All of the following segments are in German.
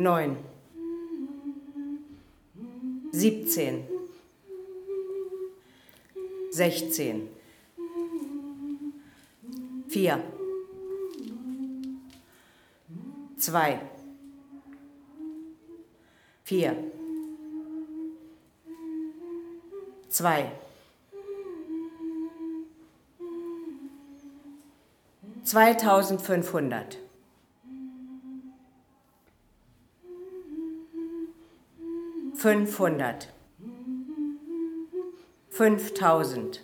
neun, siebzehn, sechzehn, vier, zwei, vier, zwei, zweitausendfünfhundert. Fünfhundert. Fünftausend.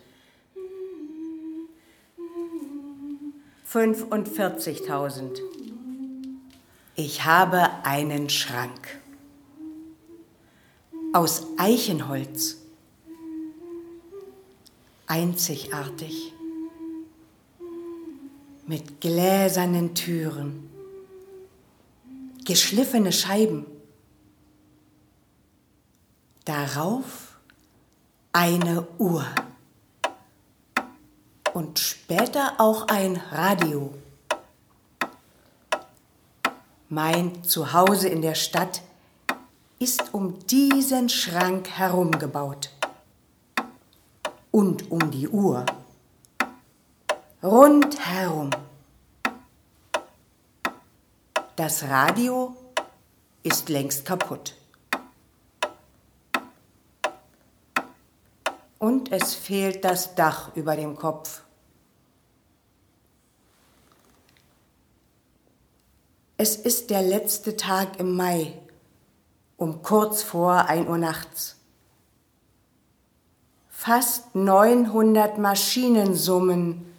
Fünfundvierzigtausend. Ich habe einen Schrank aus Eichenholz. Einzigartig. Mit gläsernen Türen. Geschliffene Scheiben Darauf eine Uhr und später auch ein Radio. Mein Zuhause in der Stadt ist um diesen Schrank herumgebaut. Und um die Uhr. Rundherum. Das Radio ist längst kaputt. Und es fehlt das Dach über dem Kopf. Es ist der letzte Tag im Mai, um kurz vor ein Uhr nachts. Fast 900 Maschinen summen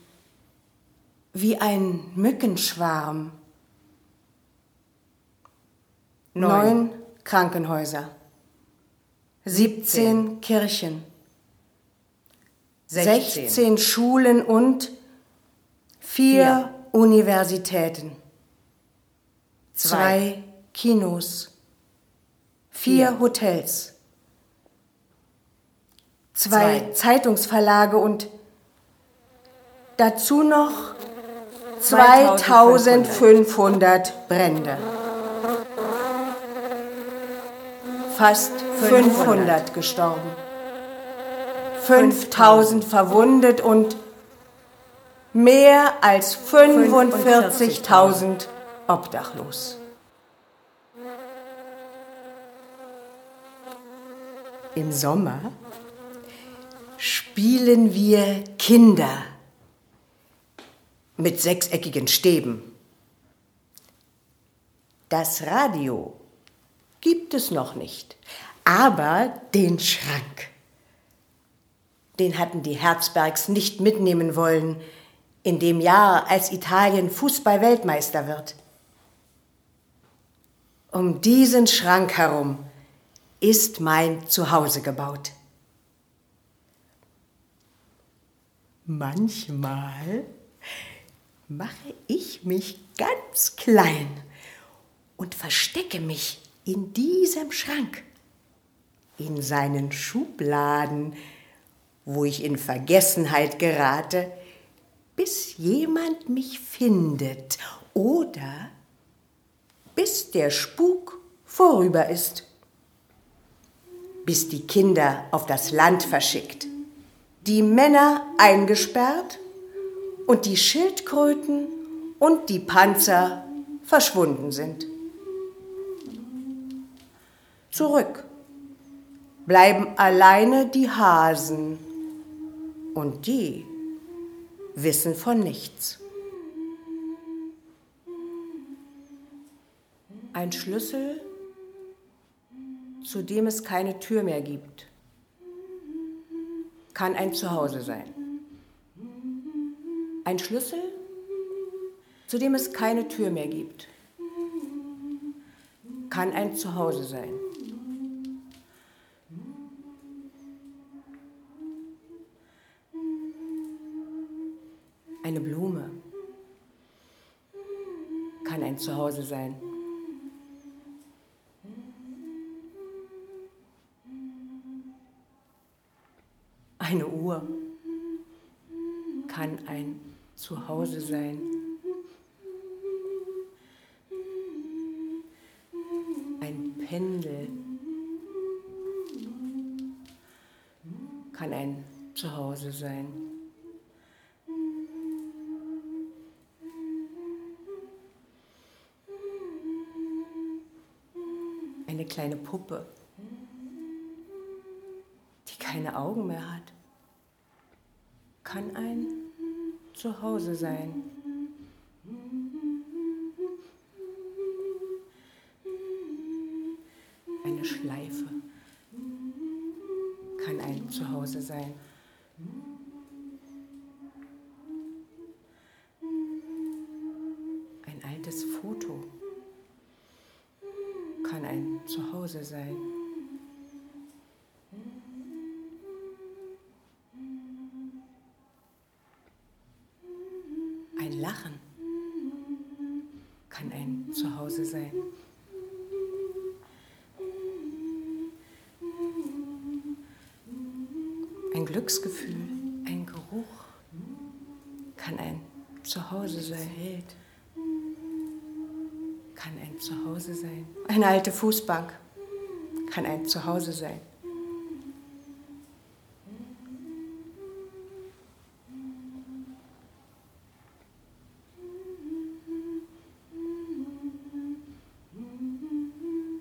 wie ein Mückenschwarm. Neun, Neun Krankenhäuser, 17 Kirchen. 16, 16 Schulen und vier, vier. Universitäten, zwei, zwei. Kinos, vier, vier. Hotels, zwei, zwei. Zeitungsverlage und dazu noch 2500 Brände. Fast 500 gestorben. 5000 verwundet und mehr als 45.000 obdachlos. Im Sommer spielen wir Kinder mit sechseckigen Stäben. Das Radio gibt es noch nicht, aber den Schrank den hatten die Herzbergs nicht mitnehmen wollen, in dem Jahr, als Italien Fußball-Weltmeister wird. Um diesen Schrank herum ist mein Zuhause gebaut. Manchmal mache ich mich ganz klein und verstecke mich in diesem Schrank, in seinen Schubladen, wo ich in Vergessenheit gerate, bis jemand mich findet oder bis der Spuk vorüber ist, bis die Kinder auf das Land verschickt, die Männer eingesperrt und die Schildkröten und die Panzer verschwunden sind. Zurück bleiben alleine die Hasen und die wissen von nichts. Ein Schlüssel, zu dem es keine Tür mehr gibt, kann ein Zuhause sein. Ein Schlüssel, zu dem es keine Tür mehr gibt, kann ein Zuhause sein. Eine Blume kann ein Zuhause sein. Eine Uhr kann ein Zuhause sein. Pendel kann ein Zuhause sein. Eine kleine Puppe, die keine Augen mehr hat, kann ein Zuhause sein. Eine Schleife kann ein Zuhause sein. Ein altes Foto kann ein Zuhause sein. Ein Lachen kann ein Zuhause sein. Ein Glücksgefühl, ein Geruch kann ein Zuhause sein. Kann ein Zuhause sein. Eine alte Fußbank kann ein Zuhause sein.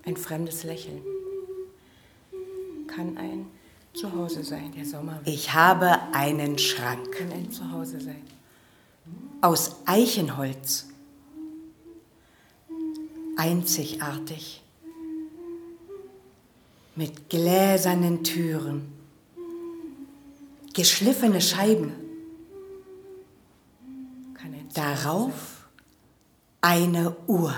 Ein fremdes Lächeln kann ein Zuhause sein. Der Sommer Ich habe einen Schrank kann ein Zuhause sein. aus Eichenholz. Einzigartig. Mit gläsernen Türen. Geschliffene Scheiben. Darauf eine Uhr.